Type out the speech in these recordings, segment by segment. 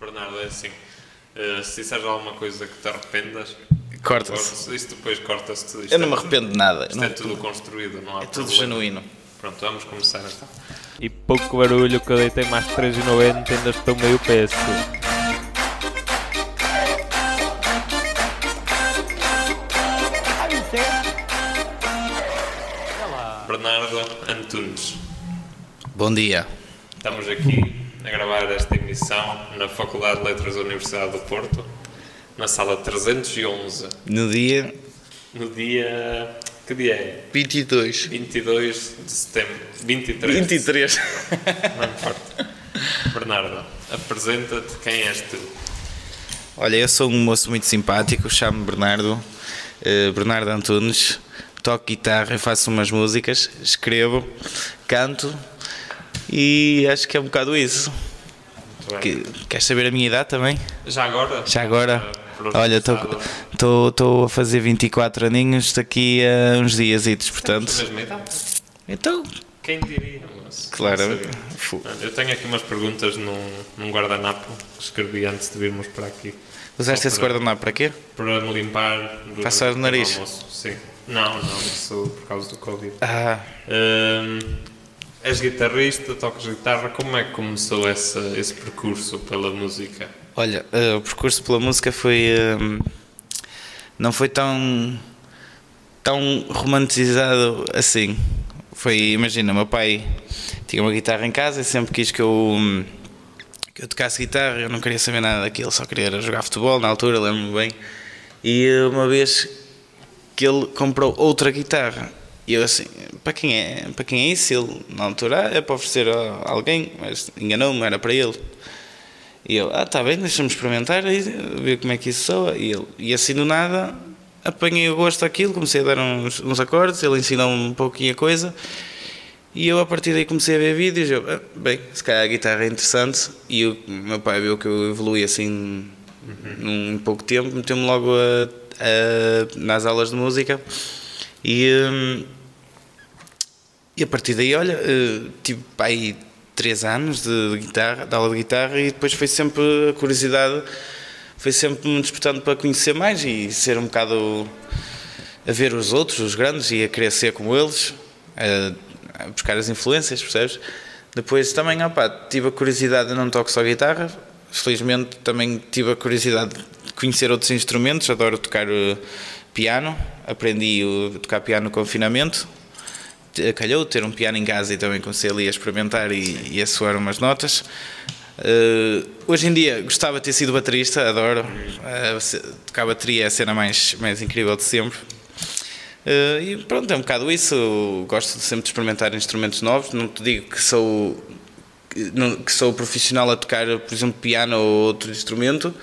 Bernardo, é assim. eh, se disseres alguma coisa que te arrependas, Corta-se. Isso depois corta-se tudo. Isto Eu não é me arrependo de nada. Isto Não- é tudo construído, não há É tudo problema. genuíno. Pronto, vamos começar então. E pouco barulho que eu deitei mais 3,90 ainda estou meio peso. Bernardo Antunes, Bom dia. estamos aqui a gravar na Faculdade de Letras da Universidade do Porto, na sala 311, No dia no dia. Que dia é? 22. 22 de setembro. 23. 23. Não importa. Bernardo, apresenta-te quem és tu. Olha, eu sou um moço muito simpático, chamo-me Bernardo, eh, Bernardo Antunes, toco guitarra, faço umas músicas, escrevo, canto e acho que é um bocado isso. Que, queres saber a minha idade também? Já agora? Já agora? Por Olha, estou a fazer 24 aninhos daqui a uns dias, portanto. Temos a mesma idade. Então, Quem diria? Mas, claro. Eu tenho aqui umas perguntas num, num guardanapo que escrevi antes de virmos para aqui. Usaste esse guardanapo para quê? Para me limpar durante Passar o nariz? almoço. Sim. Não, não, isso por causa do Covid. Ah, Hum, és guitarrista, tocas guitarra, como é que começou essa, esse percurso pela música? olha, eh, o percurso pela música foi. eh, não foi tão. tão romantizado assim. Foi, imagina, meu pai tinha uma guitarra em casa e sempre quis que eu. que eu tocasse guitarra, eu não queria saber nada daquilo, só queria jogar futebol na altura, lembro-me bem. E eh, uma vez que ele comprou outra guitarra, e eu assim, para quem é, para quem é isso? Ele, na altura, é para oferecer a alguém, mas enganou-me, era para ele. E eu, ah, está bem, deixa-me experimentar aí, ver como é que isso soa. E, ele, e assim do nada, apanhei o gosto daquilo, comecei a dar uns, uns acordes, ele ensinou-me um pouquinho a coisa. E eu a partir daí comecei a ver vídeos, eu, ah, bem, se calhar a guitarra é interessante. E o meu pai viu que eu evolui assim num pouco tempo, meteu-me logo a- a- nas aulas de música. E, hum, e a partir daí, olha, eh, tive aí três anos de, guitarra, de aula de guitarra e depois foi sempre a curiosidade, foi sempre me despertando para conhecer mais e ser um bocado a ver os outros, os grandes e a ser como eles, a, buscar as influências, percebes? Depois também, opá, tive a curiosidade, não toco só guitarra, felizmente também tive a curiosidade de conhecer outros instrumentos, adoro tocar eh, piano, aprendi a tocar piano no confinamento, calhou ter um piano em casa e também comecei ali a experimentar e, e a soar umas notas. Eh, hoje em dia gostava de ter sido baterista, adoro. Eh, se- tocar bateria é a cena mais, mais incrível de sempre. Eh, e pronto, é um bocado isso. Gosto de sempre de experimentar instrumentos novos. Não te digo que sou que sou profissional a tocar, por exemplo, piano ou outro instrumento.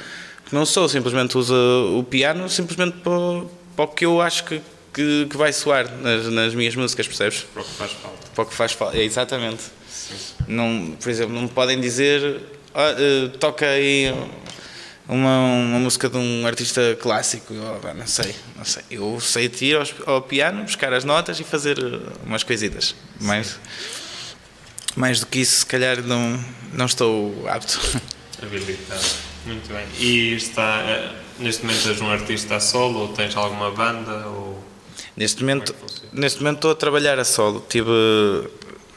Não sou, simplesmente uso o piano simplesmente para, para o que eu acho que, que, que vai soar nas, nas minhas músicas, percebes? Para o que faz falta? Para o que faz falta. É, exatamente. Não, por exemplo, não me podem dizer "Ah, eh, toca aí uma, uma música de um artista clássico. "Ah, não sei, não sei. Eu sei de ir aos- ao, piano, buscar as notas e fazer eh, umas coisitas. Mais, mais do que isso, se calhar, não, não estou apto. Habilitado. Muito bem. E está, eh, neste momento és um artista a solo ou tens alguma banda? Ou... Neste momento, é neste momento estou a trabalhar a solo. Tive,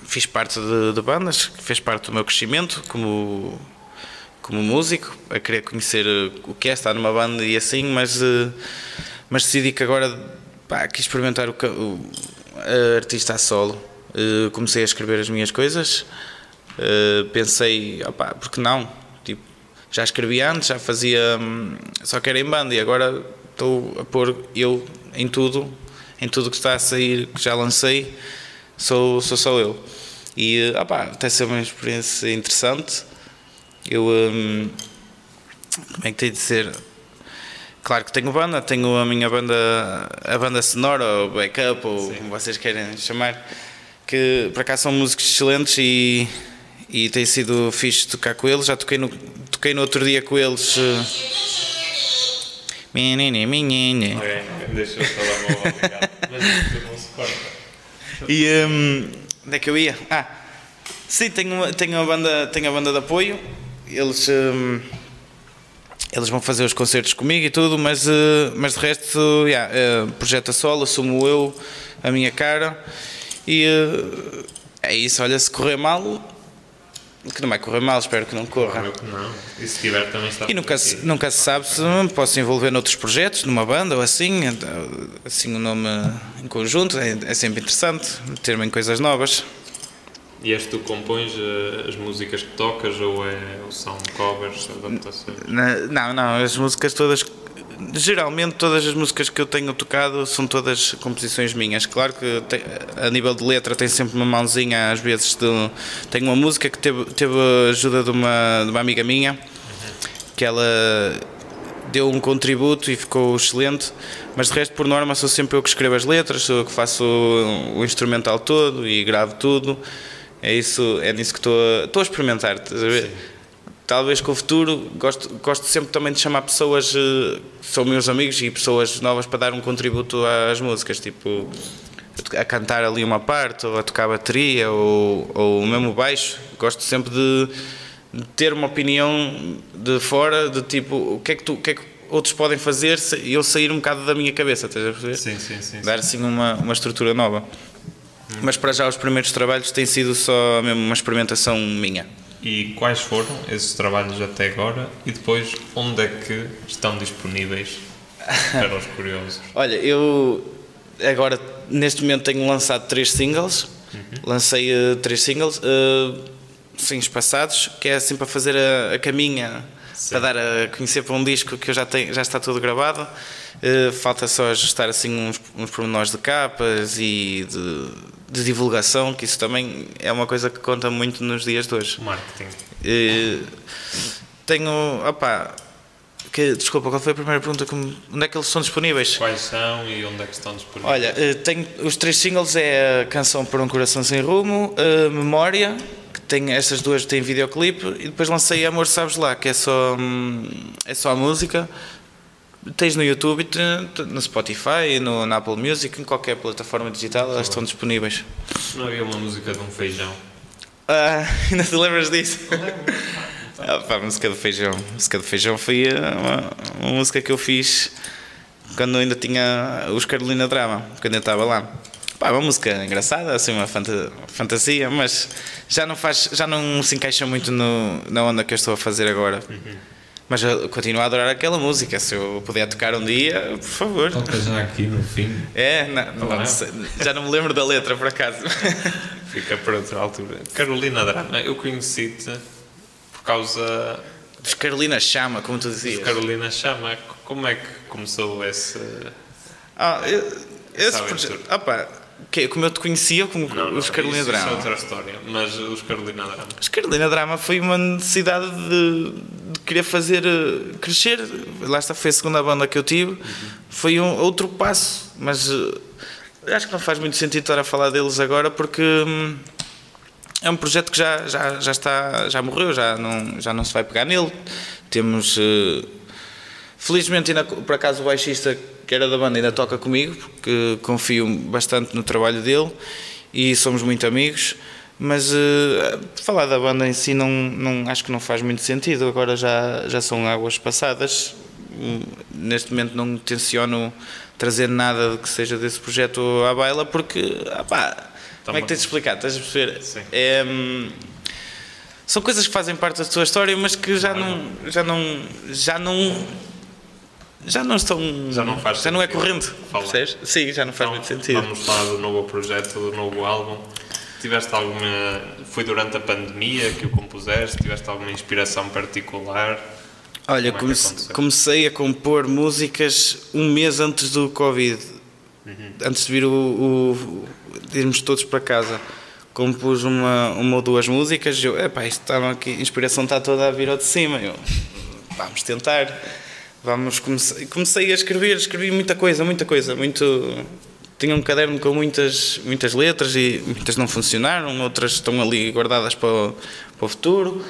fiz parte de, de bandas, fez parte do meu crescimento como, como músico, a querer conhecer o que é estar numa banda e assim, mas, eh, mas decidi que agora pá, quis experimentar o, o a artista a solo. Eh, Comecei a escrever as minhas coisas, eh, pensei, opá, porque não? Tipo, já escrevi antes, já fazia, hum, só que era em banda e agora estou a pôr eu em tudo, em tudo que está a sair, que já lancei, sou, sou só eu. E, ah pá, até ser uma experiência interessante. Eu, hum, como é que tenho de dizer? Claro que tenho banda, tenho a minha banda, a banda sonora, ou backup, ou como vocês querem chamar, que por acaso são músicos excelentes e, e tem sido fixe tocar com eles. Já toquei no, toquei no outro dia com eles. eh, Menina, menina. Ok, deixa eu falar mal obrigado. Mas isto não se corta. E hum, onde é que eu ia? Ah, sim, tenho uma, tenho uma banda, tenho a banda de apoio. Eles hum, eles vão fazer os concertos comigo e tudo, mas, eh, mas de resto, yeah, eh, projeto a solo, assumo eu a minha cara e eh, é isso. Olha, se correr mal, que não vai correr mal, espero que não corra. Que não. E se tiver também está E nunca se, nunca se sabe se posso envolver noutros projetos, numa banda ou assim, assim o nome em conjunto, é, é sempre interessante ter-me em coisas novas. E és tu que compões eh, as músicas que tocas ou, é, ou são covers, adaptações? Não, não, as músicas todas, geralmente todas as músicas que eu tenho tocado são todas composições minhas. Claro que a nível de letra tem sempre uma mãozinha, às vezes de, tenho uma música que teve, teve ajuda de uma, de uma amiga minha, que ela deu um contributo e ficou excelente, mas de resto por norma sou sempre eu que escrevo as letras, sou eu que faço o, o instrumental todo e gravo tudo. É isso, é nisso que estou a, estou a experimentar? Talvez com o futuro, gosto, gosto sempre também de chamar pessoas eh, que são meus amigos e pessoas novas para dar um contributo às músicas, tipo a cantar ali uma parte, ou a tocar bateria, ou, ou mesmo baixo. Gosto sempre de, de ter uma opinião de fora, de tipo, o que é que, tu, o que, é que outros podem fazer e eu sair um bocado da minha cabeça, estás a perceber? Sim, sim, sim. Dar assim uma, uma estrutura nova. Mas para já os primeiros trabalhos têm sido só mesmo uma experimentação minha. E quais foram esses trabalhos até agora e depois onde é que estão disponíveis para os curiosos? Olha, eu agora neste momento tenho lançado três singles. Lancei eh, três singles, uh, sim, espaçados, que é assim para fazer a, a caminha, para dar a conhecer para um disco que eu já tenho, já está tudo gravado. Eh, falta só ajustar assim uns, uns pormenores de capas e de, de divulgação, que isso também é uma coisa que conta muito nos dias de hoje. Marketing. Eh, tenho, opá, que, desculpa, qual foi a primeira pergunta? que me- Onde é que eles são disponíveis? Quais são e onde é que estão disponíveis? Olha, eh, tenho, os três singles é a canção Por um Coração Sem Rumo, Memória, que tem estas duas tem videoclipe, e depois lancei Amor Sabes Lá, que é só, hum, é só a música. Tens no YouTube, no Spotify, no, na Apple Music, em qualquer plataforma digital, elas estão disponíveis. Não havia uma música de um feijão. Ah, ainda te lembras disso? Ah, pá, a música do feijão. A música do feijão foi eh, uma, uma música que eu fiz quando ainda tinha os Carolina Drama, quando eu estava lá. Pá, uma música engraçada, assim, uma fanta- fantasia, mas já não faz, já não se encaixa muito no, na onda que eu estou a fazer agora. Mas eu continuo a adorar aquela música. Se eu puder tocar um dia, por favor. Toca já aqui no fim. É, não, não Claro. sei, já não me lembro da letra por acaso. Fica para outra altura. Carolina Drama, eu conheci-te por causa Dos Carolina Chama, como tu dizias. Carolina Chama. Como é que começou esse. Ah, eu- esse projeto. Pá, que, como eu te conhecia, como os Carolina isso, Drama. Isso é outra história, mas os Carolina Drama. Os Carolina Drama foi uma necessidade de, de querer fazer eh, crescer. Lá está, foi a segunda banda que eu tive. Foi um outro passo, mas eh, acho que não faz muito sentido estar a falar deles agora porque hum, é um projeto que já, já, já está, já morreu, já não, já não se vai pegar nele. Temos. eh, Felizmente, ainda, por acaso, o baixista que era da banda ainda toca comigo, porque confio bastante no trabalho dele e somos muito amigos. Mas eh, falar da banda em si não, não, acho que não faz muito sentido. Agora já, já são águas passadas. Hum, Neste momento não tenciono trazer nada que seja desse projeto à baila, porque, ah pá, como é que tens de explicar? Estás a perceber? Sim. É, hum, são coisas que fazem parte da tua história, mas que já não, já não, já não, já não estão, Já não faz já não é corrente? Sim, já não faz Então, muito sentido. Vamos falar do novo projeto, do novo álbum. Tiveste alguma. Foi durante a pandemia que o compuseste? Tiveste alguma inspiração particular? Olha, Como é que comece- aconteceu? comecei a compor músicas um mês antes do Covid, Uhum. antes de vir o, o- de irmos todos para casa. Compus uma, uma ou duas músicas e eu, epá, isto estava aqui, a inspiração está toda a vir ao de cima. Eu, vamos tentar, vamos comecei, comecei a escrever, escrevi muita coisa, muita coisa, muito. Tinha um caderno com muitas, muitas letras e muitas não funcionaram, outras estão ali guardadas para o, para o futuro.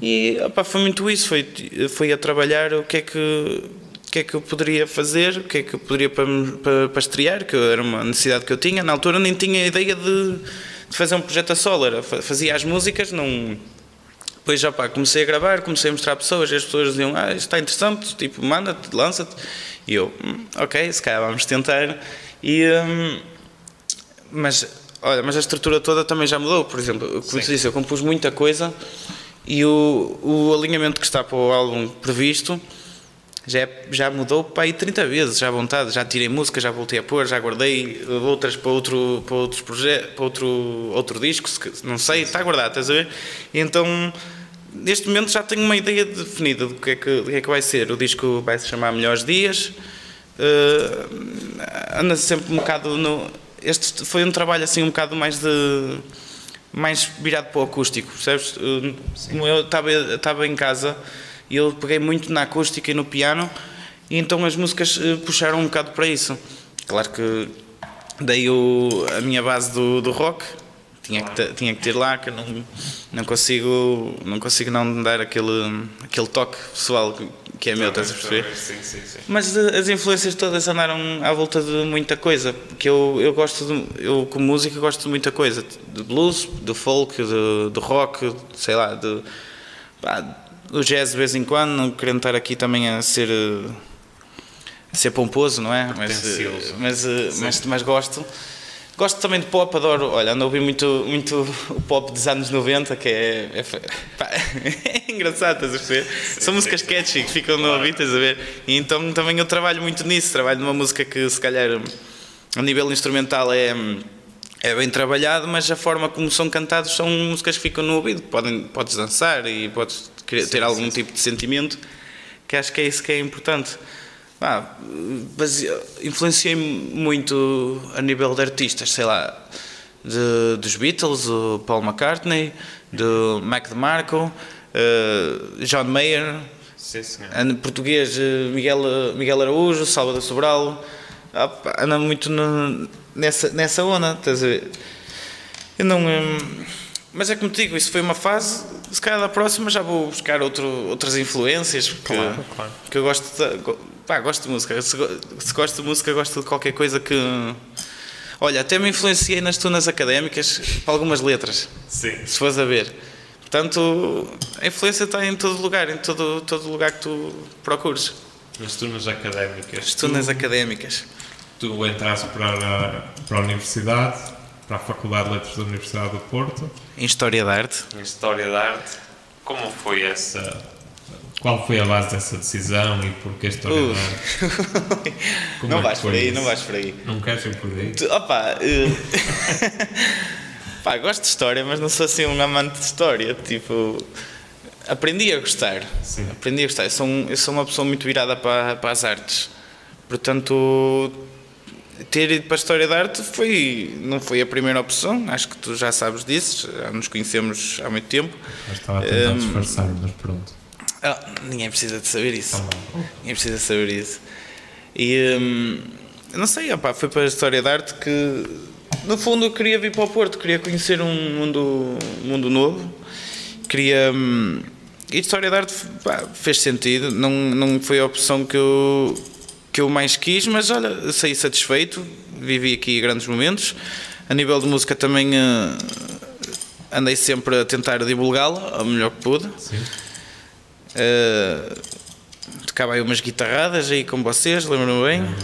E opá, foi muito isso, foi, foi a trabalhar o que é que, que é que eu poderia fazer, o que é que eu poderia para, para, para estrear, que era uma necessidade que eu tinha. Na altura nem tinha ideia de, de fazer um projeto a solo, era, fa- fazia as músicas, não, Depois já pá, comecei a gravar, comecei a mostrar pessoas, e as pessoas diziam, ah, isto está interessante, tipo, manda-te, lança-te. E eu, "Hum, ok, se calhar vamos tentar. E, hum, mas, olha, mas a estrutura toda também já mudou. Por exemplo, como eu te disse, eu compus muita coisa e o, o alinhamento que está para o álbum previsto já, é- já mudou para aí 30 vezes, já à vontade. Já tirei música, já voltei a pôr, já guardei outras para outro, para outros projetos, para outro, outro disco, não sei, está guardado, estás a ver? E então, neste momento já tenho uma ideia definida do que é que, do que, é que vai ser. O disco vai se chamar Melhores Dias. Uh, anda sempre um bocado no. Este foi um trabalho assim um bocado mais de. mais virado para o acústico, percebes? Uh, Como eu estava, em casa e eu peguei muito na acústica e no piano, e então as músicas uh, puxaram um bocado para isso. Claro que dei o, a minha base do, do rock, tinha que, ter- tinha que ter lá, que eu não, não, consigo, não consigo não dar aquele, aquele toque pessoal que- é meu, estás a perceber? Sim, sim, sim. Mas eh, as influências todas andaram à volta de muita coisa, que eu, eu gosto, de, eu como música gosto de muita coisa, de blues, do folk, de, de rock, sei lá, de, pá, do jazz de vez em quando, não querendo estar aqui também a ser, eh, a ser pomposo, não é? Mas, eh, mas, mas, mas gosto. Gosto também de pop, adoro, olha, ando a ouvir muito, muito o pop dos anos 90, que é, é, pá, é engraçado, estás a perceber? São músicas catchy que ficam no ouvido, estás a ver? E então também eu trabalho muito nisso, trabalho numa música que se calhar a nível instrumental é, é bem trabalhado, mas a forma como são cantados são músicas que ficam no ouvido, Podem, podes dançar e podes ter algum tipo de sentimento, que acho que é isso que é importante. Ah, base- influenciei muito a nível de artistas, sei lá, de- dos Beatles, o Paul McCartney, do Mac DeMarco, eh, John Mayer, Sim, senhor. português eh, Miguel, Miguel Araújo, Salvador Sobral, ah, anda muito no- nessa, nessa onda, estás a ver? Eu não. hum, mas é como te digo, isso foi uma fase. Se calhar da próxima já vou buscar outro, outras influências. Porque, Claro, claro. porque eu gosto de, pá, gosto de música. Se, se gosto de música, gosto de qualquer coisa que. Olha, até me influenciei nas tunas académicas para algumas letras, Sim. se fores a ver. Portanto, a influência está em todo lugar, em todo, todo lugar que tu procures. Nas turmas académicas. As tunas académicas. Tu entraste para a, para a universidade, para a Faculdade de Letras da Universidade do Porto, Em História da Arte. em História da Arte. Como foi essa. Qual foi a base dessa decisão e porquê História Uh. não é vais por aí, isso? não vais por aí. Não queres ir por aí? Tu- Opa, eh, pá, gosto de história, mas não sou assim um amante de história. Tipo, aprendi a gostar. Sim. Aprendi a gostar. Eu sou, um- eu sou uma pessoa muito virada para, para as artes. Portanto, ter ido para a História da Arte foi, não foi a primeira opção. Acho que tu já sabes disso. Já nos conhecemos há muito tempo. Eu estava a tentar Hum. disfarçar, mas pronto. Ah, ninguém precisa de saber isso. Tá. Ninguém precisa saber isso. E hum, não sei, opá, foi para a história da arte que no fundo eu queria vir para o Porto, queria conhecer um mundo, um mundo novo, queria. hum, e história da arte pá, fez sentido, não, não foi a opção que eu, que eu mais quis, mas olha, saí satisfeito, vivi aqui grandes momentos. A nível de música também eh, andei sempre a tentar divulgá-la o melhor que pude. Sim. Uh, tocava aí umas guitarradas aí com vocês, lembro-me bem.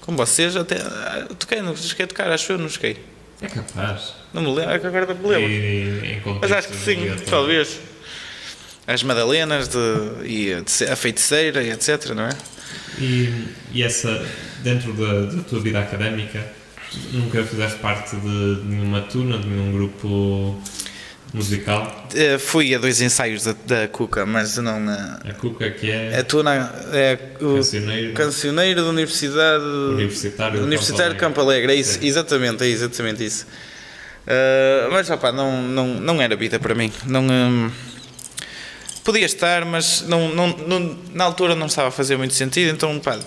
Com vocês até. ah, Toquei, não cheguei tocar, acho eu, não cheguei. É capaz. Não me lembro, é que agora não me lembro. E, em Mas acho que sim, talvez. As Madalenas de, e a a feiticeira e etc, não é? E, e essa, dentro da, da tua vida académica, nunca fizeste parte de nenhuma tuna, de nenhum grupo musical? Uh, Fui a dois ensaios da, da Cuca, mas não. uh, A Cuca, que é A tuna é o cancioneiro cancioneiro da Universidade Universitário Universitário de Campo Alegre, é isso, exatamente, é exatamente isso. Uh, mas opá, não, não, não era vida para mim. Não, hum, podia estar, mas não, não, não- na altura não estava a fazer muito sentido, então pá,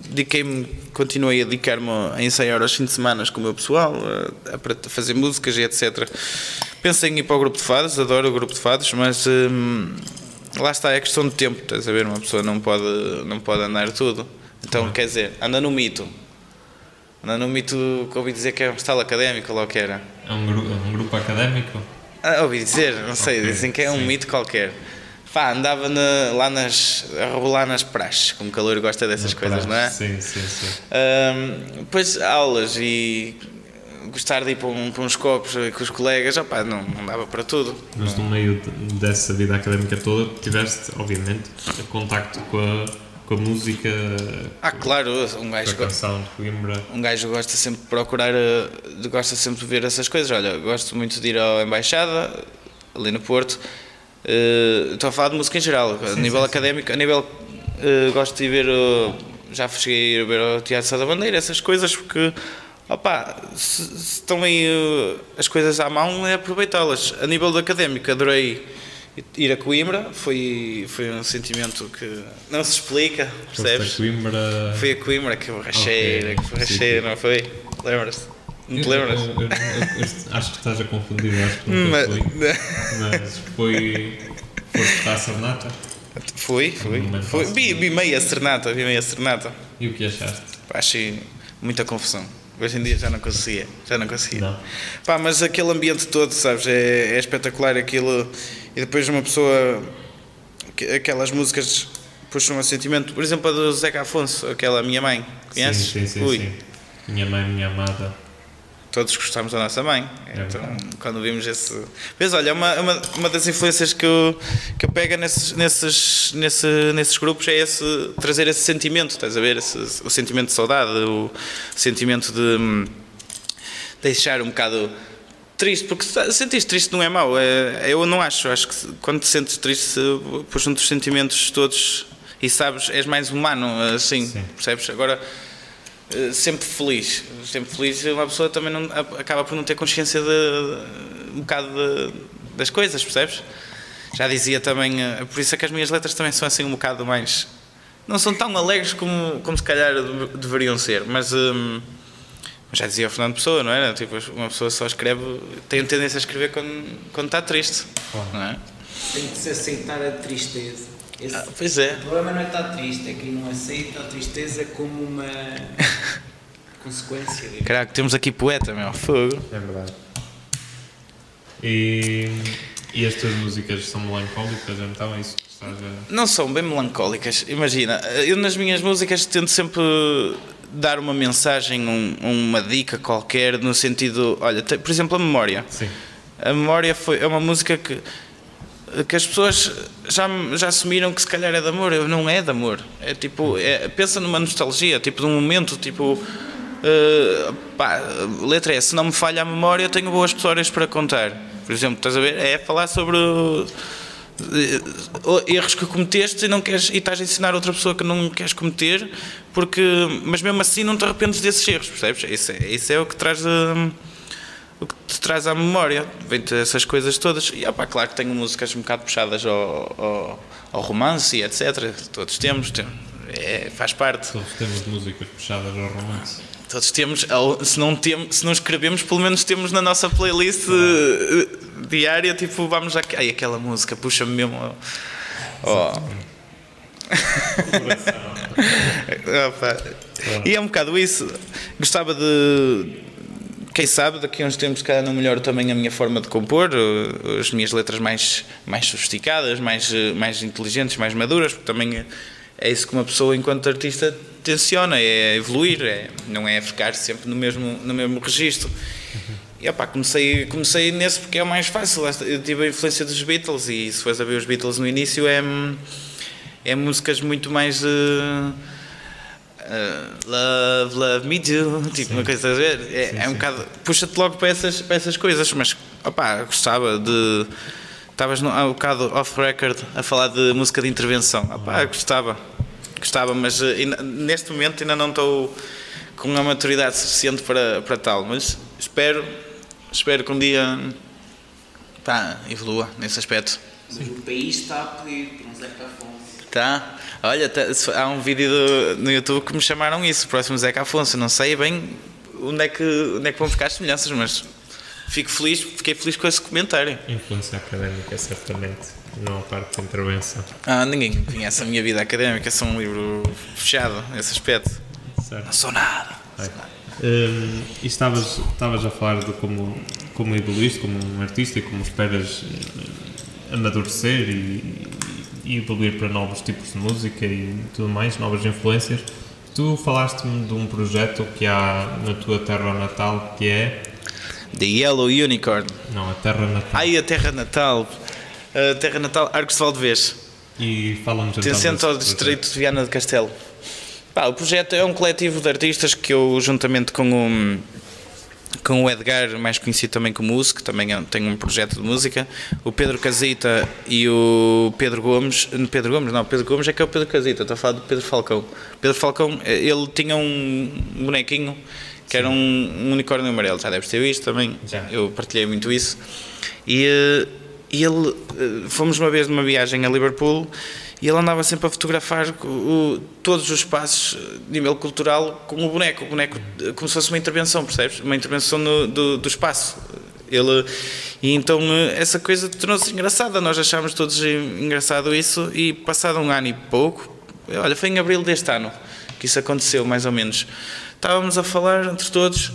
dediquei-me, continuei a dedicar-me a ensaiar aos fins de semana com o meu pessoal, a, a fazer músicas e etc. Pensei em ir para o grupo de fados, adoro o grupo de fados, mas hum, lá está, é questão de tempo, estás a ver? Uma pessoa não pode, não pode andar tudo. Então, quer dizer, anda no mito. Anda no mito que ouvi dizer que é um estalo académico, lá o que era. É um, gru- é um grupo académico? Ah, ouvi dizer, não sei, Ok, dizem que é um sim. mito qualquer. Pá, andava na- lá nas. a rebolar nas praxes, como calor gosta dessas coisas, não é? Sim, sim, sim. Ahm, depois aulas e gostar de ir para, um- para uns copos com os colegas, opá, não, não dava para tudo. Mas no meio de- dessa vida académica toda, tiveste, obviamente, contacto com a, com a música, Ah, claro, um gajo, canção de Coimbra. um gajo gosta sempre de procurar, eh, gosta sempre de ver essas coisas. Olha, gosto muito de ir à Embaixada, ali no Porto. Eh, Estou a falar de música em geral, a nível académico, a nível. eh, gosto de ir ver. o- já cheguei a ir ver o Teatro Sá da Bandeira, essas coisas, porque. Opá, se, se estão aí eh, as coisas à mão, é aproveitá-las. A nível do académico, adorei ir a Coimbra, foi, foi um sentimento que não se explica, Foste a percebes? Coimbra. Foi a Coimbra que borracheira, Ok, que borracheira, não foi? Lembras-te? Não te lembras? Eu- eu- eu- acho que estás a confundir, acho que nunca Mas- fui. Mas foi. Foste para a Serenata Fui, fui. Fui. Vi, vi meia serenata, vi meia serenata. e o que achaste? Achei muita confusão. Hoje em dia já não conseguia, já não conseguia. Não. Pá, mas aquele ambiente todo, sabes, é, é espetacular aquilo. E depois uma pessoa, que- aquelas músicas puxam um sentimento. Por exemplo, a do Zeca Afonso, aquela Minha Mãe, conheces? Sim, sim, sim, sim. Minha mãe, minha amada. Todos gostamos da nossa mãe. É então, quando vimos esse. Mas olha, uma, uma, uma das influências que eu, que eu pego nesses, nesses, nesse, nesses grupos é esse, trazer esse sentimento, estás a ver? Esse, o sentimento de saudade, o sentimento de hum, deixar um bocado triste, porque se sentir triste não é mau, é, eu não acho. Acho que quando te sentes triste, puxam-te os sentimentos todos e sabes, és mais humano, assim, Sim. percebes? Agora sempre feliz. Sempre feliz, uma pessoa também não, acaba por não ter consciência de, de- um bocado de- das coisas, percebes? Já dizia também, eh, por isso é que as minhas letras também são assim um bocado mais. Não são tão alegres como, como se calhar de- deveriam ser, mas. hum, já dizia o Fernando Pessoa, não era? Tipo, uma pessoa só escreve, tem tendência a escrever quando, quando está triste, não é? Tem que se aceitar a tristeza. Esse- Ah, pois é. O problema não é estar triste, é quem não aceita a tristeza como uma consequência. digo. Caraca, temos aqui poeta, meu, fogo. É verdade. E, e as tuas músicas são melancólicas, então é isso que estás a. Não são bem melancólicas. Imagina, eu nas minhas músicas tento sempre dar uma mensagem, um- uma dica qualquer, no sentido. Olha, por exemplo, a memória. Sim. A memória foi, é uma música que, que as pessoas já, já assumiram que se calhar é de amor. Não é de amor. É tipo, é- pensa numa nostalgia, tipo de um momento, tipo. eh, pá, letra é: se não me falha a memória, eu tenho boas histórias para contar. Por exemplo, estás a ver? É falar sobre eh, erros que cometeste e não queres e estás a ensinar outra pessoa que não queres cometer porque mas mesmo assim não te arrependes desses erros percebes isso é, isso é o que traz hum, o que te traz à memória vem-te essas coisas todas e opá, claro que tenho músicas um bocado puxadas ao, ao, ao romance e etc todos temos, temos é, faz parte Todos temos músicas puxadas ao romance. todos temos se não temos se não escrevemos pelo menos temos na nossa playlist eh, diária tipo vamos a ai, aquela música puxa-me mesmo. Opa. E é um bocado isso. Gostava de. Quem sabe, daqui a uns tempos, calhar não melhoro também a minha forma de compor, uh, as minhas letras mais, mais sofisticadas, mais, uh, mais inteligentes, mais maduras, porque também é isso que uma pessoa, enquanto artista, tenciona: é evoluir, é, não é ficar sempre no mesmo, no mesmo registro. E opá, comecei, comecei nesse porque é o mais fácil. Eu tive a influência dos Beatles, e se fores a ver os Beatles no início, é, é músicas muito mais. uh, Uh, love, love me do, tipo uma coisa a ver, é, Sim, é um sim. bocado, puxa-te logo para essas, para essas coisas, mas opá, gostava de. Estavas no- há um bocado off-record a falar de música de intervenção, opá, gostava, gostava, mas ainda- neste momento ainda não estou com a maturidade suficiente para, para tal, mas espero, espero que um dia pá, evolua nesse aspecto. Mas o país está a pedir por um Zeca Afonso. Tá? Olha, tá- há um vídeo do- no YouTube que me chamaram isso, o próximo Zeca Afonso. Não sei bem onde é que, onde é que vão ficar as semelhanças, mas fico feliz, fiquei feliz com esse comentário. Influência académica, certamente. Não a parte de intervenção. Ah, ninguém conhece a minha vida académica, sou um livro fechado nesse aspecto. Certo. Não sou nada. Vai. Hum, e estavas, estavas a falar de como, como evoluíste como um artista e como esperas eh, amadurecer e, e evoluir para novos tipos de música e tudo mais, novas influências. Tu falaste-me de um projeto que há na tua terra natal que é. The Yellow Unicorn. Não, a terra natal. Ai, a terra natal. A terra natal, Arcos de Valdevez. E fala-nos então. Pertencente desse ao projeto. distrito de Viana de Castelo. Pá, o projeto é um coletivo de artistas que eu, juntamente com o, com o Edgar, mais conhecido também como Uso, que também é- tem um projeto de música, o Pedro Casita e o Pedro Gomes. Pedro Gomes, não, Pedro Gomes é que é o Pedro Casita, estou a falar do Pedro Falcão. Pedro Falcão, eh, ele tinha um bonequinho que era um, um unicórnio amarelo, já deves ter visto também. Já. Eu partilhei muito isso. E, eh, e ele, eh, fomos uma vez numa viagem a Liverpool e ele andava sempre a fotografar o- todos os espaços de nível cultural com o boneco, o boneco como se fosse uma intervenção, percebes? Uma intervenção no- do, do espaço. Ele, e então essa coisa tornou-se engraçada, nós achámos todos engraçado isso e passado um ano e pouco, olha, foi em abril deste ano que isso aconteceu, mais ou menos. Estávamos a falar entre todos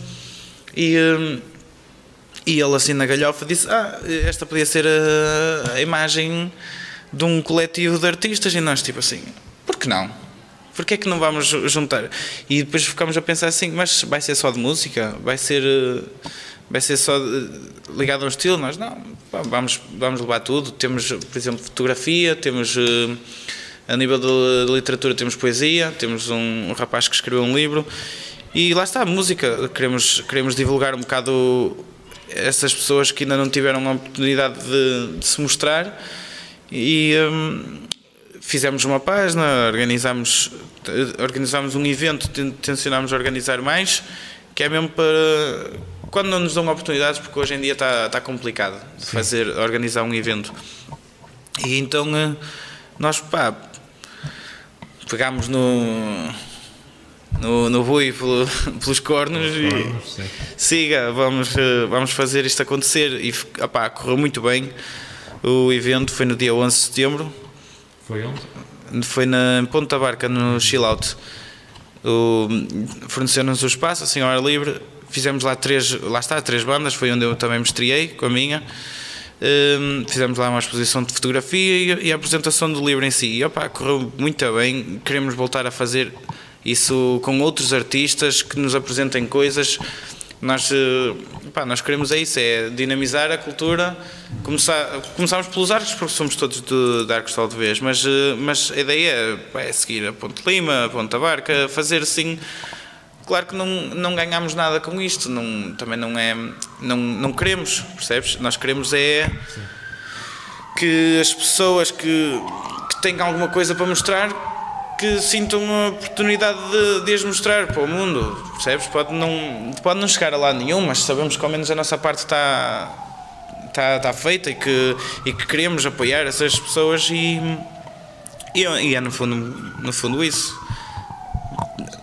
e, hum, e ele assim na galhofa disse, ah, esta podia ser a, a imagem de um coletivo de artistas e nós tipo assim, por que não? Porquê é que não vamos ju- juntar? E depois ficámos a pensar assim, mas vai ser só de música? Vai ser, eh, vai ser só ligado a um estilo? Nós não, vamos, vamos levar tudo. Temos, por exemplo, fotografia, temos eh, a nível de, de literatura temos poesia, temos um, um rapaz que escreveu um livro e lá está a música. Queremos, queremos divulgar um bocado essas pessoas que ainda não tiveram a oportunidade de, de se mostrar e hum, fizemos uma página, organizámos, organizámos um evento, ten- tencionámos organizar mais, que é mesmo para quando não nos dão oportunidades, porque hoje em dia está, está complicado de fazer, organizar um evento. E então eh, nós pá, pegámos no, no, no boi pelo- pelos cornos e siga, vamos, eh, vamos fazer isto acontecer. E opá, correu muito bem. O evento foi no dia 11 de setembro, Foi onde? foi na Ponta Barca, no Chill Out. Forneceu-nos o espaço, assim ao ar livre. Fizemos lá três, lá está, três bandas, foi onde eu também me estreiei com a minha. Hum, fizemos lá uma exposição de fotografia e, e a apresentação do livro em si. E opá, correu muito bem. Queremos voltar a fazer isso com outros artistas que nos apresentem coisas. Nós, eh, pá, nós queremos é isso, é dinamizar a cultura. Começar, começámos pelos arcos, porque somos todos de, de arcos de vez, mas, eh, mas a ideia é, é seguir a Ponte Lima, a Ponta Barca, fazer assim. Claro que não, não ganhamos nada com isto, não, também não é. Não, não queremos, percebes? Nós queremos é que as pessoas que, que têm alguma coisa para mostrar que sintam a oportunidade de, de as mostrar para o mundo, percebes? Pode não, pode não chegar a lado nenhum, mas sabemos que ao menos a nossa parte está, está, está feita e que, e que queremos apoiar essas pessoas e, e, e é no fundo, no fundo isso.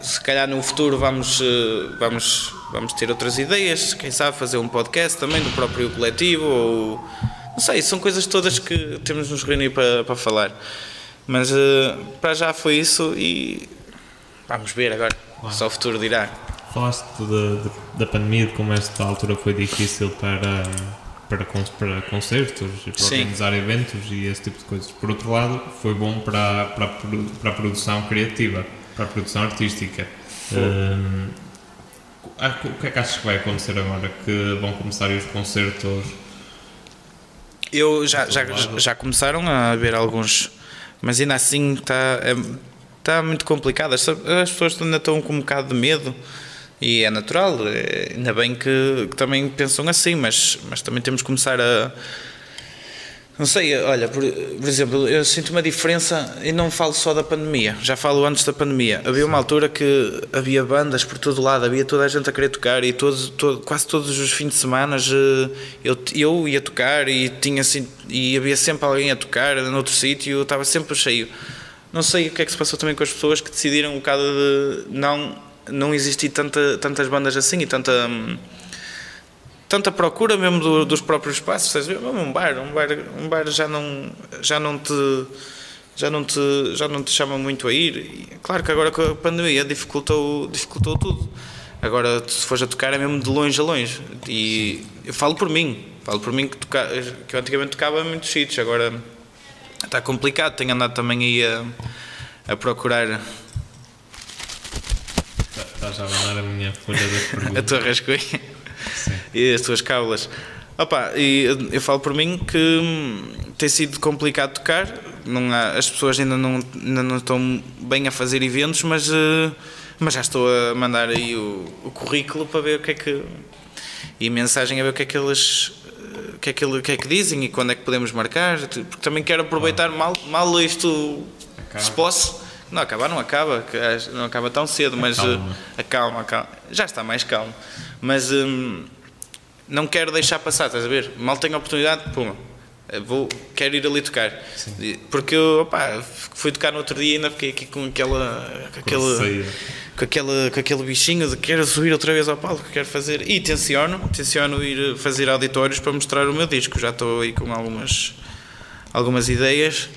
Se calhar no futuro vamos, eh, vamos, vamos ter outras ideias, quem sabe fazer um podcast também do próprio coletivo ou não sei, são coisas todas que temos nos reunir para, para falar. Mas eh, para já foi isso e vamos ver agora. Só o futuro dirá. Falaste de- de- da pandemia, de como esta altura foi difícil para, para, para concertos e para Sim. organizar eventos e esse tipo de coisas. Por outro lado, foi bom para, para, para a produção criativa, para a produção artística. Hum, ah, o que é que achas que vai acontecer agora? Que vão começar os concertos? Eu já, já, já começaram a haver alguns, mas ainda assim está é, tá muito complicado. As, as pessoas ainda estão com um bocado de medo e é natural. é, ainda bem que, que também pensam assim, mas, mas também temos que começar a. Não sei, olha, por, por exemplo, eu sinto uma diferença e não falo só da pandemia, já falo antes da pandemia. Havia uma altura que havia bandas por todo lado, havia toda a gente a querer tocar e todos, todo, quase todos os fins de semana eh, eu, eu ia tocar e, tinha, assim, e havia sempre alguém a tocar noutro sítio, estava sempre cheio. Não sei o que é que se passou também com as pessoas que decidiram um bocado de não, não existir tanta, tantas bandas assim e tanta. Tanta procura mesmo do- dos próprios espaços, a ver? um bar, um bar, um bar já não já não te já não te já não te chama muito a ir. E, claro que agora com a pandemia dificultou dificultou tudo. Agora, se fores a tocar, é mesmo de longe a longe. E eu falo por mim, falo por mim que, toca, que eu antigamente tocava em muitos sítios, agora está complicado. Tenho andado também aí a, a procurar Estás a abanar a minha folha das a perguntas. tua rascunha e as tuas cábulas. Opa, e eu, eu falo por mim que hum, tem sido complicado tocar. Não há, as pessoas ainda não, ainda não estão bem a fazer eventos, mas, eh, mas já estou a mandar aí o, o currículo para ver o que é que. e a mensagem a ver o que é que eles. eh, O que, é que, o que é que dizem e quando é que podemos marcar, porque também quero aproveitar mal, mal isto Acaba. se posso. Não, acabar não acaba, não acaba tão cedo, mas Acalma. eh, acalma, acalma. Já está mais calmo. Mas hum, não quero deixar passar, estás a ver? Mal tenho a oportunidade, puma. eh, Vou, quero ir ali tocar. E- Porque eu opá, fui tocar no outro dia e ainda fiquei aqui com aquela. Com aquele, com aquele, com aquele bichinho de quero subir outra vez ao palco, quero fazer. E tenciono, tenciono ir fazer auditórios para mostrar o meu disco. Já estou aí com algumas, algumas ideias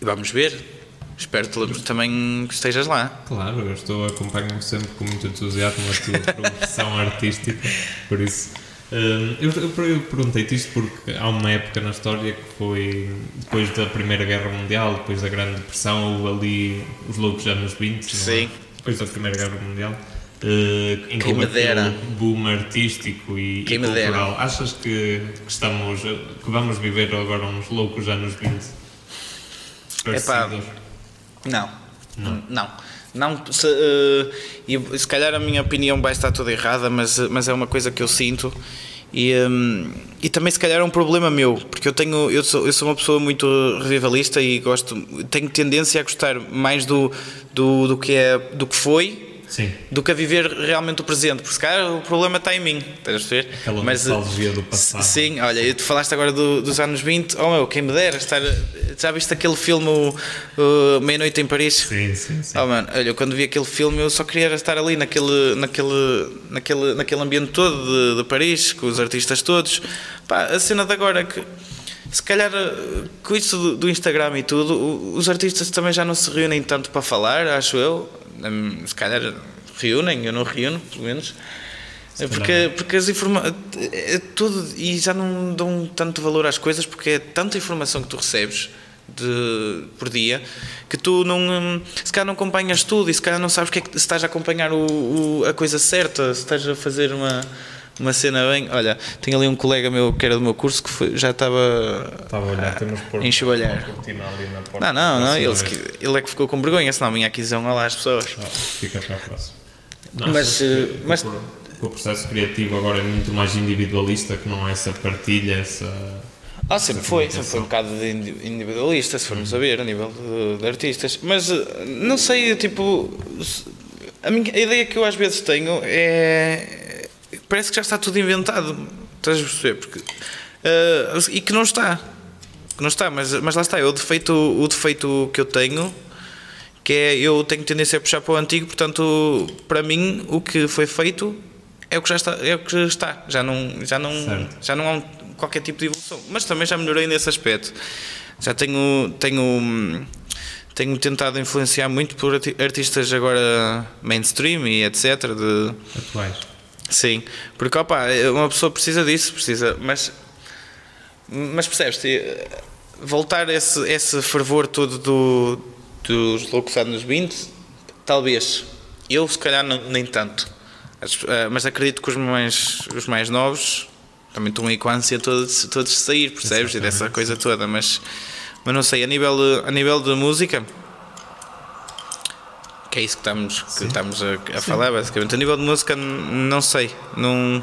e vamos ver. Espero que também que estejas lá. Claro, eu estou acompanho sempre com muito entusiasmo a tua profissão artística, por isso. Hum, eu, eu, perguntei-te isto porque há uma época na história que foi depois da Primeira Guerra Mundial, depois da Grande Depressão, houve ali os loucos anos 20, não é? Sim. depois da Primeira Guerra Mundial, eh, em que houve aquele boom artístico e, Quem e dera. cultural. Achas que, que estamos, que vamos viver agora uns loucos anos 20? Epá, Parecidos? Não. Não. Não. se, eh, e se calhar a minha opinião vai estar toda errada, mas, eh, mas é uma coisa que eu sinto. E, hum, e também se calhar é um problema meu, porque eu tenho eu sou, eu sou uma pessoa muito revivalista e gosto tenho tendência a gostar mais do, do, do que é do que foi Sim. do que a viver realmente o presente, porque se calhar o problema está em mim, estás a ver? Aquela eh, nostalgia do passado. Sim, olha, tu falaste agora do- dos anos 20, oh meu, quem me dera estar. Já viste aquele filme o Meia-Noite em Paris? Sim, sim, sim. Oh, mano, olha, quando vi aquele filme eu só queria estar ali naquele, naquele, naquele, naquele ambiente todo de, de Paris, com os artistas todos. Pá, a cena de agora é que, se calhar, eh, com isso do, Instagram e tudo, os artistas também já não se reúnem tanto para falar, acho eu. Hum, Se calhar reúnem, eu não reúno, pelo menos. Porque, porque as informações. É tudo. E já não dão tanto valor às coisas porque é tanta informação que tu recebes de, por dia que tu não. hum, Se calhar não acompanhas tudo e se calhar não sabes que é que, se estás a acompanhar o, o- a coisa certa, se estás a fazer uma, uma cena bem. Olha, tenho ali um colega meu que era do meu curso que foi- já estava. Estava a olhar, temos por enxovalhar. uma cortina ali na porta. Não, não, não, ele, ele é que ficou com vergonha, senão vinha aqui dizer um olá às pessoas. Ah, fica para a próxima. Mas, eh, o mas- o processo criativo agora é muito mais individualista, que não há essa partilha, essa. Ah, sempre foi, sempre foi um bocado de indi- individualista, se formos a ver, a nível de, de artistas. Mas eh, não sei, tipo. A, minha, a ideia que eu às vezes tenho é. Parece que já está tudo inventado. Estás a perceber? Porque, eh, e que não está. Que não está, mas, mas lá está. é O defeito, o defeito que eu tenho que é eu tenho tendência a puxar para o antigo, portanto, para mim, o que foi feito é o que já está, é o que está. Já não, já não, Certo. já não há um- qualquer tipo de evolução. Mas também já melhorei nesse aspecto. Já tenho, tenho, tenho tentado influenciar muito por arti- artistas agora mainstream e etc. De, atuais. Sim, porque opa, uma pessoa precisa disso, precisa, mas, mas percebes, eh, voltar esse, esse fervor todo do, dos loucos anos 20, talvez, eu se calhar não- nem tanto, eh, mas acredito que os mais, os mais novos também estão aí com a ânsia todos, todos de sair, percebes, e dessa coisa toda, mas, mas não sei, a nível, a nível de música, que é isso que estamos, que estamos a, a falar, basicamente. A nível de música, não sei, não,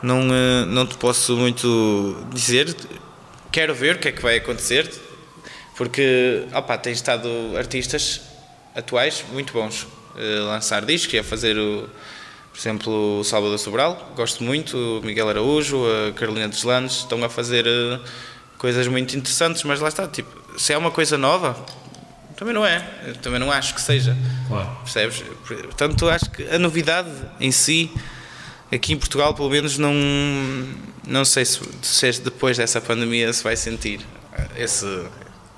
não, eh, não te posso muito dizer. Quero ver o que é que vai acontecer, porque opa, tem estado artistas atuais muito bons a lançar discos e a fazer, o, por exemplo, o Salvador Sobral, gosto muito, o Miguel Araújo, a Carolina dos Landes, estão a fazer eh, coisas muito interessantes, mas lá está, tipo, se é uma coisa nova, também não é, eu também não acho que seja. Claro. Percebes? Portanto, acho que a novidade em si, aqui em Portugal, pelo menos, não, não sei se, se depois dessa pandemia se vai sentir esse,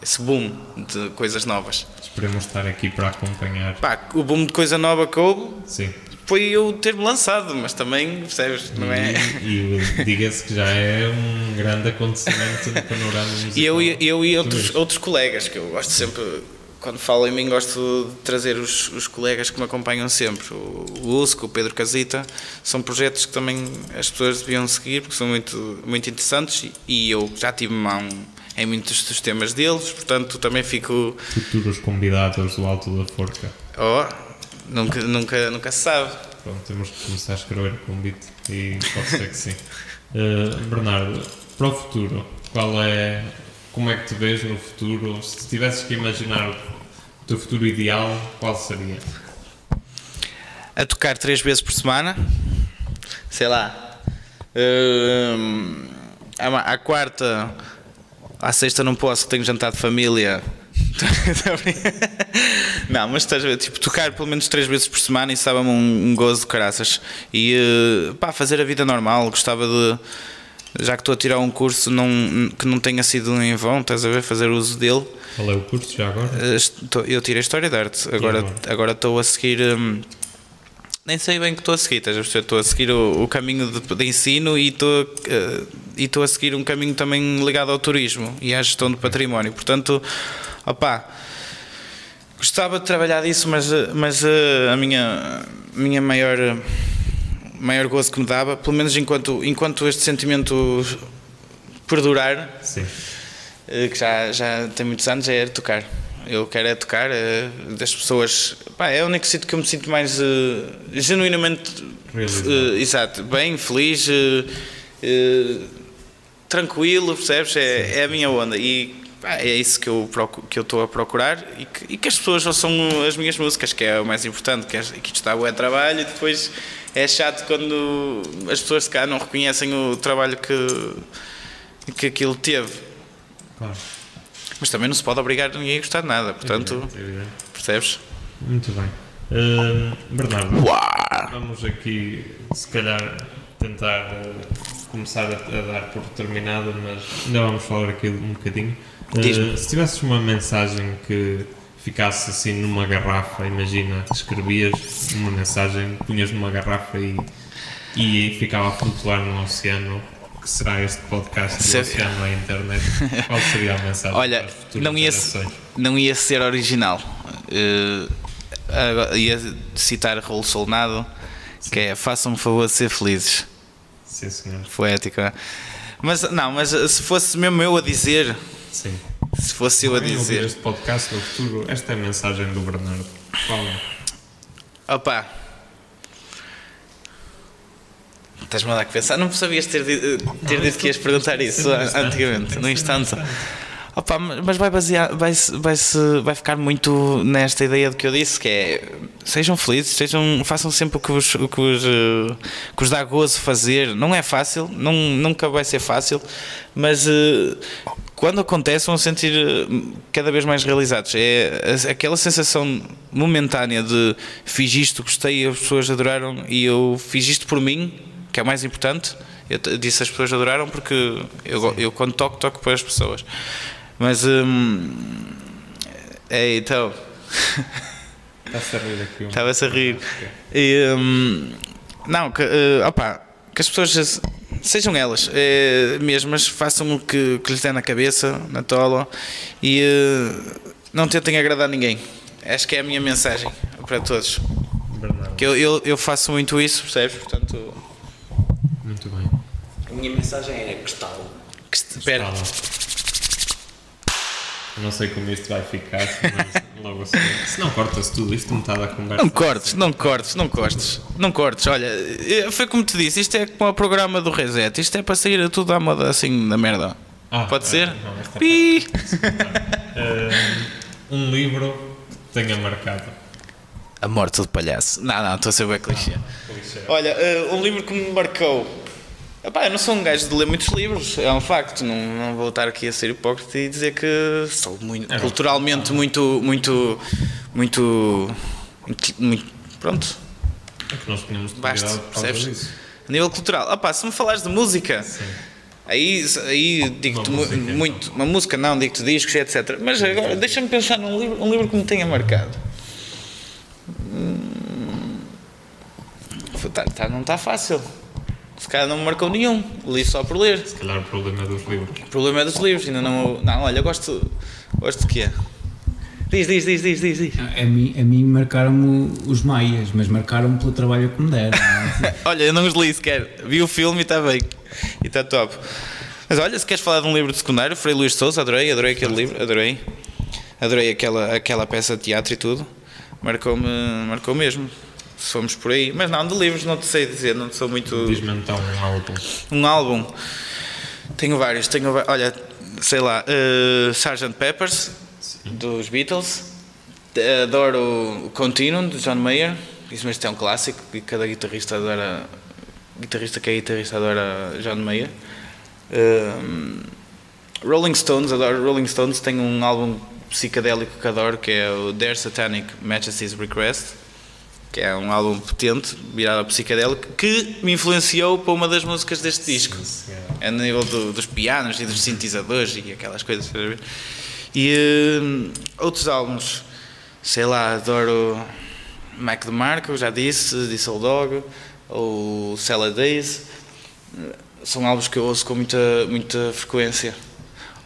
esse boom de coisas novas. Esperemos estar aqui para acompanhar. Pá, o boom de coisa nova que houve, Sim. foi eu ter-me lançado, mas também, percebes, não é? E, e diga-se que já é um grande acontecimento no panorama musical. E eu, e- eu e outros, outros colegas, que eu gosto sempre, quando falo em mim, gosto de trazer os, os colegas que me acompanham sempre. O, o Usco, o Pedro Casita, são projetos que também as pessoas deviam seguir, porque são muito, muito interessantes e, eu já tive mão em muitos dos temas deles, portanto também fico. Futuros convidados do Alto da Forca. Oh, nunca, nunca, nunca se sabe. Pronto, temos que começar a escrever o convite e pode ser que sim. Uh, Bernardo, para o futuro, qual é. Como é que te vês no futuro? Se tivesses que imaginar o teu futuro ideal, qual seria? a tocar três vezes por semana, sei lá, hum, à, quarta, à sexta não posso, tenho jantar de família. não, mas estás a ver, tipo, tocar pelo menos três vezes por semana, isso estava-me um, um gozo de caraças. E eh, pá, fazer a vida normal, gostava de. Já que estou a tirar um curso não, que não tenha sido em vão, estás a ver, fazer uso dele. Qual é o curso já agora? Eh, Eu tirei História de Arte, agora, agora? agora estou a seguir. hum, nem sei bem o que estou a seguir, estás a perceber? Estou a seguir o, o caminho de, de ensino e estou, eh, e estou a seguir um caminho também ligado ao turismo e à gestão do património. Portanto, opá, gostava de trabalhar disso, mas, eh, mas eh, a minha, minha maior, eh, maior gozo que me dava, pelo menos enquanto, enquanto este sentimento perdurar, Sim. eh, que já, já tem muitos anos, é tocar. Eu quero é tocar eh, das pessoas. Pá, é o único sítio que eu me sinto mais eh, genuinamente eh, exato, bem, feliz, eh, tranquilo, percebes? É, é a minha onda. E pá, é isso que eu procu- que eu estou a procurar e que, e que as pessoas ouçam as minhas músicas, que é o mais importante, que, é, que isto está o trabalho e depois é chato quando as pessoas cá não reconhecem o trabalho que, que aquilo teve. Claro. Mas também não se pode obrigar ninguém a gostar de nada, portanto, Evidente, evidente. percebes? Muito bem. Uh, Bernardo, vamos aqui, se calhar, tentar uh, começar a, a dar por terminada, mas ainda vamos falar aqui um bocadinho. Uh, se tivesses uma mensagem que ficasse assim numa garrafa, imagina, escrevias uma mensagem, punhas numa garrafa e, e ficava a flutuar no oceano, que será este podcast do oceano à internet, qual seria a mensagem Olha, para as futuras não ia, gerações? não ia ser original. Agora ia citar Raul Solnado, que é façam-me favor de ser felizes. Sim, senhor. Poética. Mas não, mas se fosse mesmo eu a dizer, Sim. Se fosse eu a dizer, este podcast no futuro, esta é a mensagem do Bernardo. Qual é? opá. Estás-me a dar que pensar. Não sabias ter, ter dito que ias perguntar isso antigamente, no instante. Opa, mas vai basear, vai, vai, vai ficar muito nesta ideia de que eu disse, que é sejam felizes, sejam, façam sempre o que vos, o que vos, eh, que vos dá gozo fazer. Não é fácil, não, nunca vai ser fácil, mas eh, quando acontece vão se sentir eh, cada vez mais realizados. É a- aquela sensação momentânea de fiz isto, gostei, as pessoas adoraram e eu fiz isto por mim, que é o mais importante. Eu disse as pessoas adoraram porque eu, eu quando toco, toco para as pessoas. Mas hum, é, então Está-se a rir aqui um estava-se a rir. E, hum, não, que, eh, opa, que as pessoas sejam elas eh, mesmas, façam o que, que lhes der na cabeça, na tola e eh, não tentem agradar ninguém. Acho que é a minha mensagem para todos. Bernardo. Que eu, eu, eu faço muito isso, percebes? Portanto, Muito bem. A minha mensagem é que se- espera. Não sei como isto vai ficar, mas logo assim. Se não corta-se tudo isto, metade da conversa. Não cortes, não cortes, não cortes, não cortes. Olha, eh, foi como te disse, isto é como o programa do Reset, isto é para sair tudo à moda assim da merda. Ah, Pode é, ser? não, esta Pi! Um, um livro que tenha marcado. A morte do palhaço. Não, não, estou a ser bem clichê. Olha, eh, um livro que me marcou. Epá, eu não sou um gajo de ler muitos livros, é um facto. Não, não vou estar aqui a ser hipócrita e dizer que sou muito, É, culturalmente muito, muito, muito, muito. Pronto, É que nós tínhamos Basta, percebes? disso. A nível cultural. Opá, se me falares de música, aí, aí digo-te mu- muito. Uma música não, digo-te discos, etc. Mas agora deixa-me pensar num livro, um livro que me tenha marcado. tá, tá- não está fácil. Se calhar não me marcou nenhum. Li só por ler. Se calhar o problema é dos livros. O problema é dos livros. Ainda não. Não, olha, eu gosto. Gosto de quê? Diz, diz, diz, diz, diz. diz. A mim, a mim marcaram-me os maias, mas marcaram-me pelo trabalho que me deram. é? Olha, eu não os li sequer. Vi o filme e está bem. E está top. Mas olha, se queres falar de um livro de secundário, Frei Luís de Souza, adorei, adorei aquele livro, adorei. Adorei aquela, aquela peça de teatro e tudo. Marcou-me, marcou mesmo. Se fomos por aí. Mas não, de livros não te sei dizer, não sou muito. Diz-me então um álbum. Um álbum. Tenho vários. Tenho, olha, sei lá, uh, Sgt. Peppers, dos Beatles. Eh, Adoro o Continuum, de John Mayer. Isso mesmo é um clássico e cada guitarrista adora. Guitarrista que é guitarrista adora John Mayer. Um, Rolling Stones, adoro Rolling Stones. Tem um álbum psicadélico que adoro que é o Their Satanic Majesty's Request que é um álbum potente, virado a psicadélico, que me influenciou para uma das músicas deste disco. É no nível do- dos pianos e dos sintetizadores e aquelas coisas. E hum, outros álbuns, sei lá, adoro Mac DeMarco, já disse, Diesel Dog, ou Salad Days. São álbuns que eu ouço com muita, muita frequência.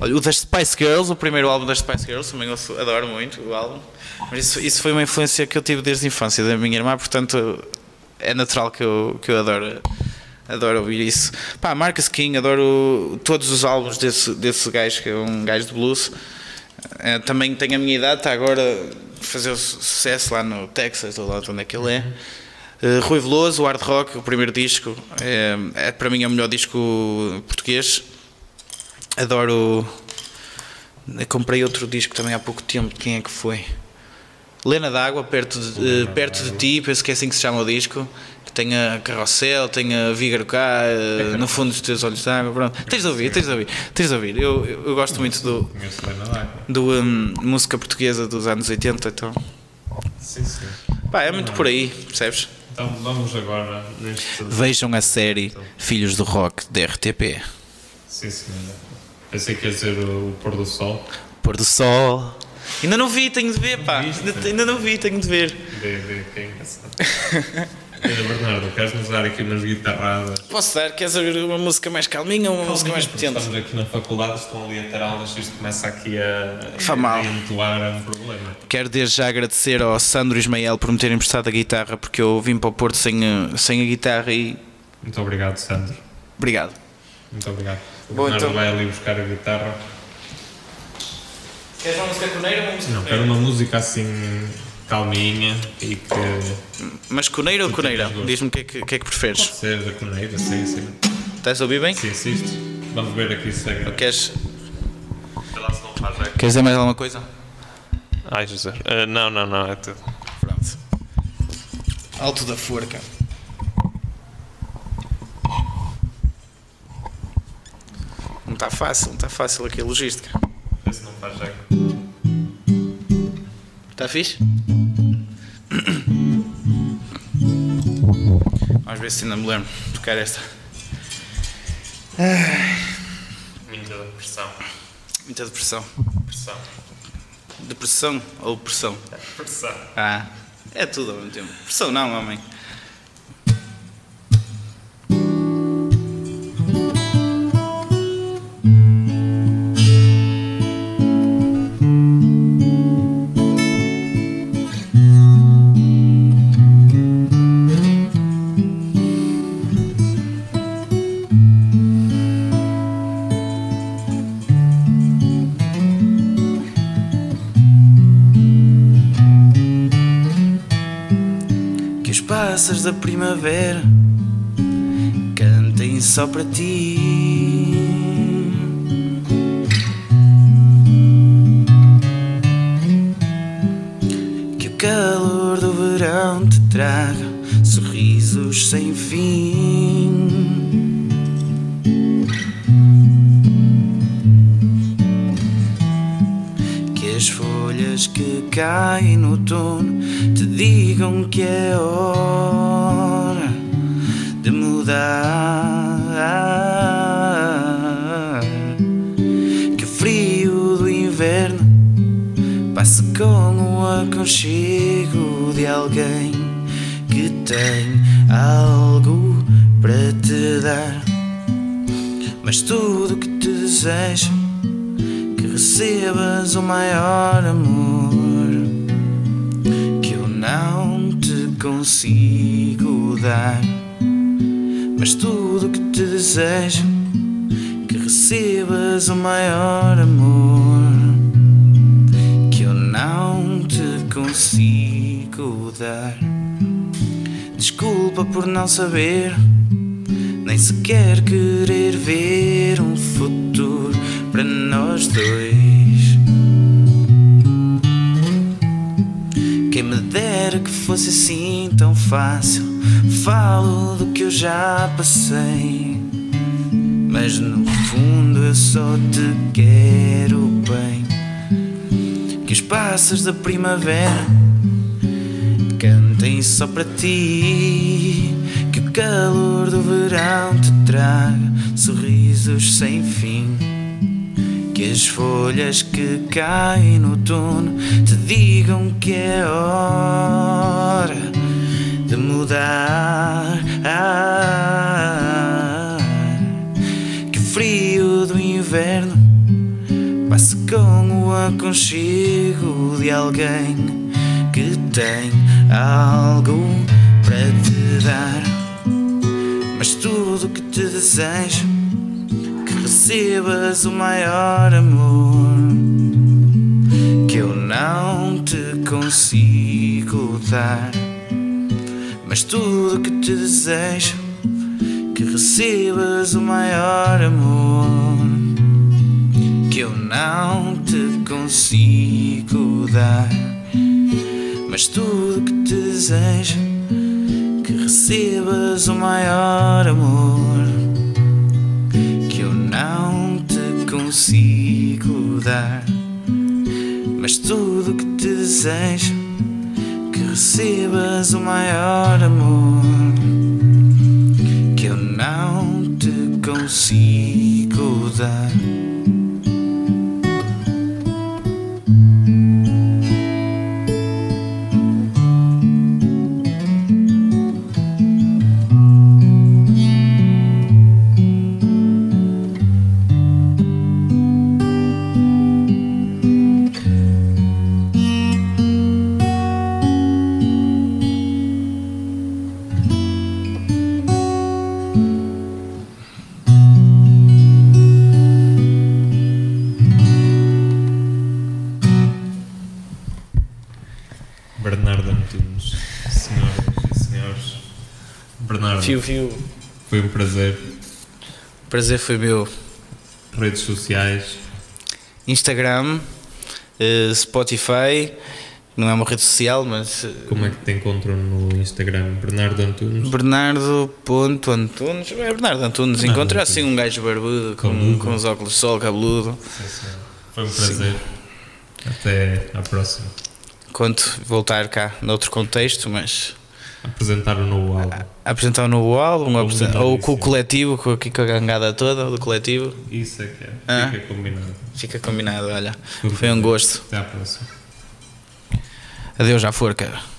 O das Spice Girls, o primeiro álbum das Spice Girls, também ouço, adoro muito o álbum. Mas isso, isso foi uma influência que eu tive desde a infância da minha irmã, portanto é natural que eu, que eu adoro, adoro ouvir isso. Pá, Marcus King, adoro todos os álbuns desse, desse gajo, que é um gajo de blues. Eh, também tem a minha idade, está agora a fazer su- sucesso lá no Texas, ou lá de onde é que ele é. Eh, Rui Veloso, o Hard Rock, o primeiro disco, é, é para mim é o melhor disco português. Adoro. Eu comprei outro disco também há pouco tempo, quem é que foi? Lena d'Água, perto de, perto de ti, penso que é assim que se chama o disco. Que tem a Carrossel, tem a Vígaro cá, eh, no fundo dos teus olhos d'água. Pronto. Tens de ouvir, tens de ouvir, tens de ouvir. Eu, eu, gosto muito do, Conheço Lena D'Água. do hum, música portuguesa dos anos 80, então. Sim, sim. Pá, é muito por aí, percebes? Então vamos agora neste. Vejam a série Filhos do Rock da RTP. Sim, senhora. Pensei que ia dizer o, o pôr do sol. Pôr do sol. Ainda não vi, tenho de ver, pá. Ainda, ainda não vi, tenho de ver. De, de, que é engraçado. Olha, Bernardo, queres-nos dar aqui umas guitarradas? Posso dar? Queres ouvir uma música mais calminha ou uma música mais potente? Estamos aqui na faculdade, estão ali a ter aulas, isto começa aqui a, mal. a entoar, é um problema. Quero desde já agradecer ao Sandro Ismael por me ter emprestado a guitarra, porque eu vim para o Porto sem, a- sem a guitarra e. Muito obrigado, Sandro. Obrigado. Muito obrigado. O Bom, Bernardo então- vai ali buscar a guitarra. Queres uma música coneira ou uma música Não, quero uma música assim calminha e que Mas coneira ou coneira? Diz-me o que, é que, que é que preferes. ser da coneira, sim, sim. Estás a ouvir bem? Sim, assiste. Vamos ver aqui se é Queres, queres dizer mais alguma coisa? Ai, Jesus. Ah, não, não, não, é tudo. Pronto. Alto da forca. Não está fácil, não está fácil aqui a logística. Vê se não faz eco. Está fixe? Vamos ver se ainda me lembro de tocar esta. Muita pressão. Muita depressão. Pressão. Depressão ou pressão? Pressão. Ah, é tudo ao mesmo tempo. Pressão não, homem. Primavera cantem só para ti. Que o calor do verão te traga sorrisos sem fim. Que as folhas que caem no outono te digam que é hora de mudar. Que o frio do inverno passe com o aconchego de alguém que tem algo para te dar. Mas tudo que te desejo que recebas o maior amor que eu não te consigo dar. Mas tudo que te desejo que recebas o maior amor que eu não te consigo dar. Desculpa por não saber, nem sequer querer ver um futuro para nós dois. Quem me dera que fosse assim tão fácil. Falo do que eu já passei. Mas no fundo eu só te quero bem. Que os pássaros da primavera cantem só para ti. Que o calor do verão te traga sorrisos sem fim. Que as folhas que caem no outono te digam que é hora de mudar. Que o frio do inverno passe com o aconchego de alguém que tem algo para te dar. Mas tudo que te desejo que recebas o maior amor que eu não te consigo dar. Mas tudo que te desejo que recebas o maior amor que eu não te consigo dar. Mas tudo que te desejo que recebas o maior amor que eu não te consigo dar. Mas tudo que te desejo que recebas o maior amor que eu não te consigo dar. Prazer foi meu. Redes sociais, Instagram, eh, Spotify, não é uma rede social, mas eh, como é que te encontram no Instagram? Bernardo Antunes. Bernardo.antunes. É Bernardo Antunes. Encontra assim um gajo barbudo com, com os óculos de sol, cabeludo. Sim, sim. Foi um prazer. Até à próxima. Conto voltar cá noutro contexto, mas Apresentar o novo álbum. a apresentar um novo álbum, ou com o coletivo, com, com a gangada toda do coletivo. Isso é que é. Ah. Fica combinado. Fica combinado, olha. Foi um gosto. Até à próxima. Adeus, já for, cara.